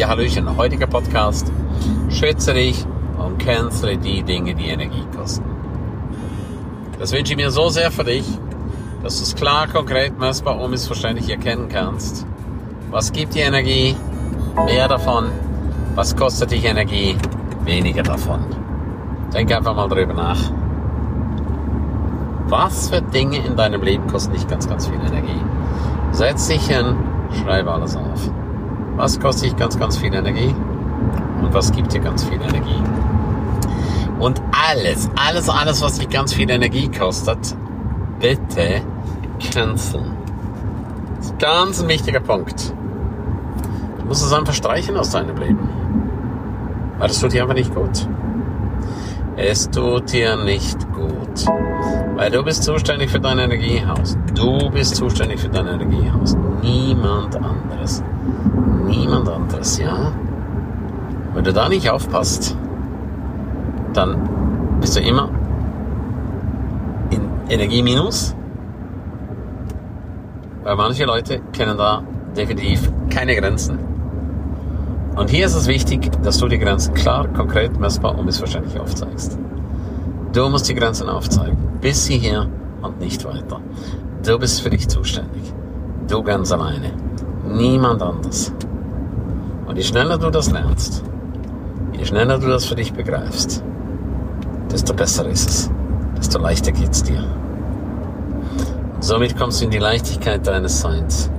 Ja, Hallöchen, heutiger Podcast. Schätze dich und cancele die Dinge, die Energie kosten. Das wünsche ich mir so sehr für dich, dass du es klar, konkret, messbar, unmissverständlich erkennen kannst. Was gibt dir Energie? Mehr davon. Was kostet dich Energie? Weniger davon. Denk einfach mal drüber nach. Was für Dinge in deinem Leben kosten dich ganz, ganz viel Energie? Setz dich hin, schreibe alles auf. Was kostet dich ganz, ganz viel Energie? Und was gibt dir ganz viel Energie? Und alles, alles, alles, was dich ganz viel Energie kostet, bitte canceln. Das ist ganz ein wichtiger Punkt. Du musst es einfach streichen aus deinem Leben. Weil das tut dir einfach nicht gut. Es tut dir nicht gut. Weil du bist zuständig für dein Energiehaus. Du bist zuständig für dein Energiehaus. Niemand anderes niemand anderes, ja. Wenn du da nicht aufpasst, dann bist du immer in Energieminus, weil manche Leute kennen da definitiv keine Grenzen. Und hier ist es wichtig, dass du die Grenzen klar, konkret, messbar und missverständlich aufzeigst. Du musst die Grenzen aufzeigen. Bis hierher und nicht weiter. Du bist für dich zuständig. Du ganz alleine. Niemand anders. Und je schneller du das lernst, je schneller du das für dich begreifst, desto besser ist es, desto leichter geht's dir. Und somit kommst du in die Leichtigkeit deines Seins.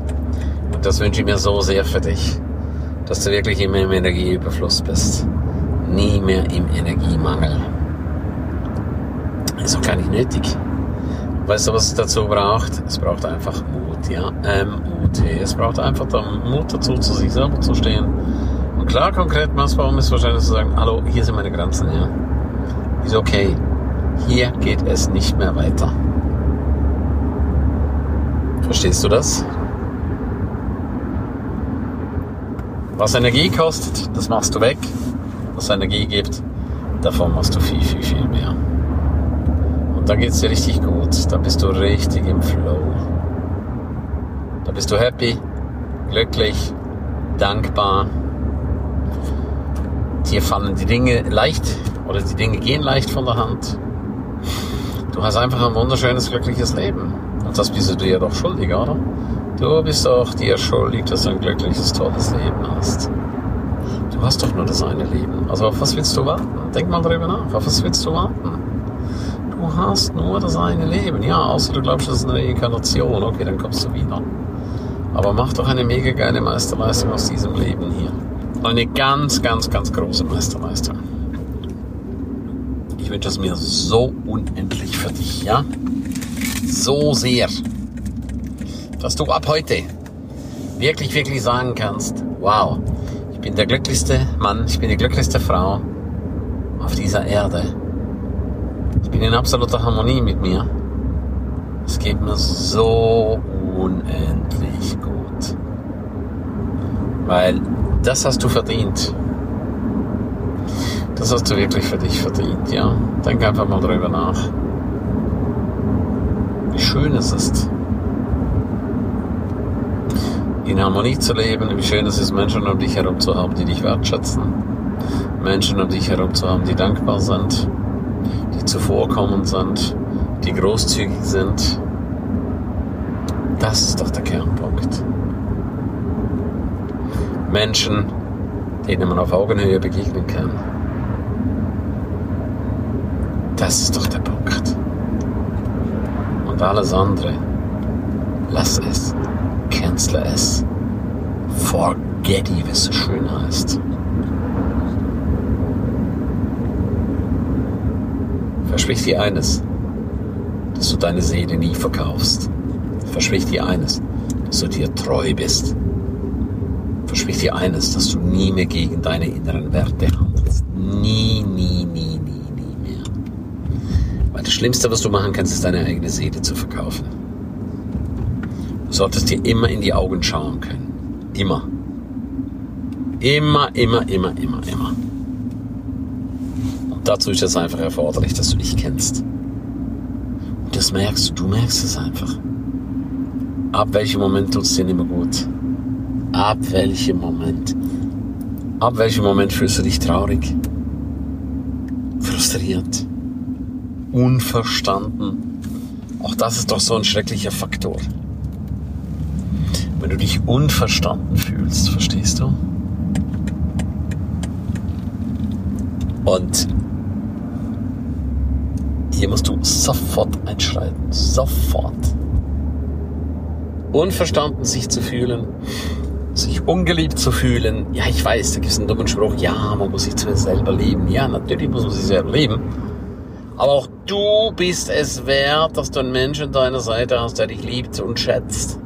Und das wünsche ich mir so sehr für dich, dass du wirklich immer im Energieüberfluss bist. Nie mehr im Energiemangel. Ist auch gar nicht nötig. Weißt du, was es dazu braucht? Es braucht einfach Mut, ja. M-U-T. Es braucht einfach den Mut dazu, zu sich selber zu stehen. Und klar, konkret messbar ist wahrscheinlich zu sagen, hallo, hier sind meine Grenzen, ja. Ist okay. Hier geht es nicht mehr weiter. Verstehst du das? Was Energie kostet, das machst du weg. Was Energie gibt, davon machst du viel, viel, viel mehr. Und da geht's dir richtig gut. Da bist du richtig im Flow. Da bist du happy, glücklich, dankbar. Dir fallen die Dinge leicht oder die Dinge gehen leicht von der Hand. Du hast einfach ein wunderschönes, glückliches Leben. Und das bist du dir doch schuldig, oder? Du bist auch dir schuldig, dass du ein glückliches, tolles Leben hast. Du hast doch nur das eine Leben. Also auf was willst du warten? Denk mal darüber nach. Auf was willst du warten? du hast nur das eine Leben. Ja, außer du glaubst, das ist eine Reinkarnation. Okay, dann kommst du wieder. Aber mach doch eine mega geile Meisterleistung aus diesem Leben hier. Eine ganz, ganz, ganz große Meisterleistung. Ich wünsche es mir so unendlich für dich, ja? So sehr, dass du ab heute wirklich, wirklich sagen kannst, wow, ich bin der glücklichste Mann, ich bin die glücklichste Frau auf dieser Erde ich bin in absoluter Harmonie mit mir. Es geht mir so unendlich gut. Weil das hast du verdient. Das hast du wirklich für dich verdient, ja. Denk einfach mal drüber nach. Wie schön es ist, in Harmonie zu leben, wie schön es ist, Menschen um dich herum zu haben, die dich wertschätzen. Menschen um dich herum zu haben, die dankbar sind die zuvorkommend sind, die großzügig sind. Das ist doch der Kernpunkt. Menschen, denen man auf Augenhöhe begegnen kann. Das ist doch der Punkt. Und alles andere, lass es, cancel es, forget it, wie es so schön heißt. Versprich dir eines, dass du deine Seele nie verkaufst. Versprich dir eines, dass du dir treu bist. Versprich dir eines, dass du nie mehr gegen deine inneren Werte handelst. Nie, nie, nie, nie, nie mehr. Weil das Schlimmste, was du machen kannst, ist deine eigene Seele zu verkaufen. Du solltest dir immer in die Augen schauen können. Immer. Immer, immer, immer, immer, immer dazu ist es einfach erforderlich, dass du dich kennst. Und das merkst du, du merkst es einfach. Ab welchem Moment tut es dir nicht mehr gut? Ab welchem Moment? Ab welchem Moment fühlst du dich traurig, frustriert, unverstanden? Auch das ist doch so ein schrecklicher Faktor. Wenn du dich unverstanden fühlst, verstehst du? Und hier musst du sofort einschreiten. Sofort. Unverstanden sich zu fühlen, sich ungeliebt zu fühlen. Ja, ich weiß, da gibt es einen dummen Spruch, ja, man muss sich zuerst selber lieben. Ja, natürlich muss man sich selber lieben. Aber auch du bist es wert, dass du einen Menschen an deiner Seite hast, der dich liebt und schätzt.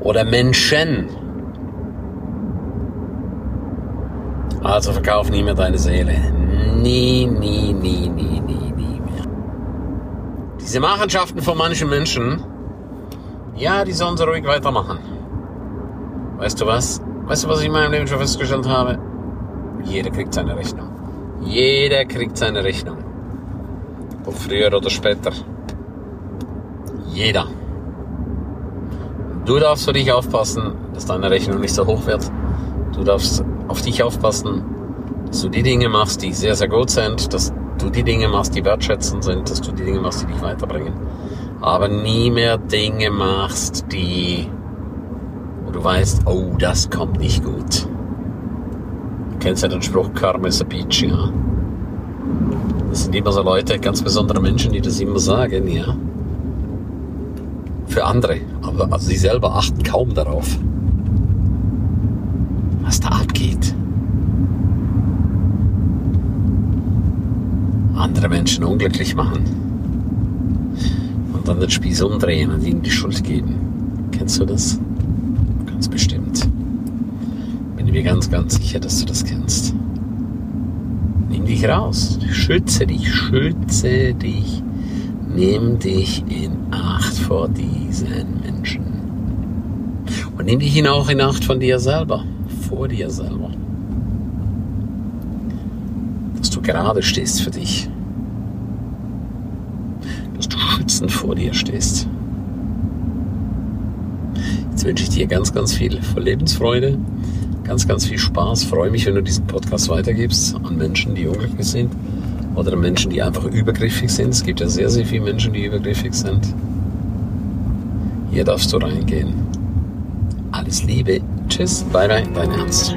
Oder Menschen. Also verkauf nie mehr deine Seele. Nie, nie, nie, nie, nie, nie mehr. Diese Machenschaften von manchen Menschen, ja, die sollen sie ruhig weitermachen. Weißt du was? Weißt du, was ich in meinem Leben schon festgestellt habe? Jeder kriegt seine Rechnung. Jeder kriegt seine Rechnung. Ob früher oder später. Jeder. Du darfst für dich aufpassen, dass deine Rechnung nicht so hoch wird. Du darfst auf dich aufpassen, dass du die Dinge machst, die sehr, sehr gut sind, dass du die Dinge machst, die wertschätzend sind, dass du die Dinge machst, die dich weiterbringen. Aber nie mehr Dinge machst, die, wo du weißt, oh, das kommt nicht gut. Du kennst ja den Spruch, Karma is a Beach, ja. Das sind immer so Leute, ganz besondere Menschen, die das immer sagen, ja. Für andere. Aber also sie selber achten kaum darauf was da abgeht. Andere Menschen unglücklich machen und dann den Spieß umdrehen und ihnen die Schuld geben. Kennst du das? Ganz bestimmt. Bin mir ganz, ganz sicher, dass du das kennst. Nimm dich raus. Schütze dich, schütze dich. Nimm dich in Acht vor diesen Menschen. Und nimm dich auch in Acht von dir selber vor dir selber. Dass du gerade stehst für dich. Schützend vor dir stehst. Jetzt wünsche ich dir ganz, ganz viel Lebensfreude, ganz, ganz viel Spaß. Freue mich, wenn du diesen Podcast weitergibst an Menschen, die unglücklich sind oder an Menschen, die einfach übergriffig sind. Es gibt ja sehr, sehr viele Menschen, die übergriffig sind. Hier darfst du reingehen. Alles Liebe. Tschüss, bye bye, dein Ernst.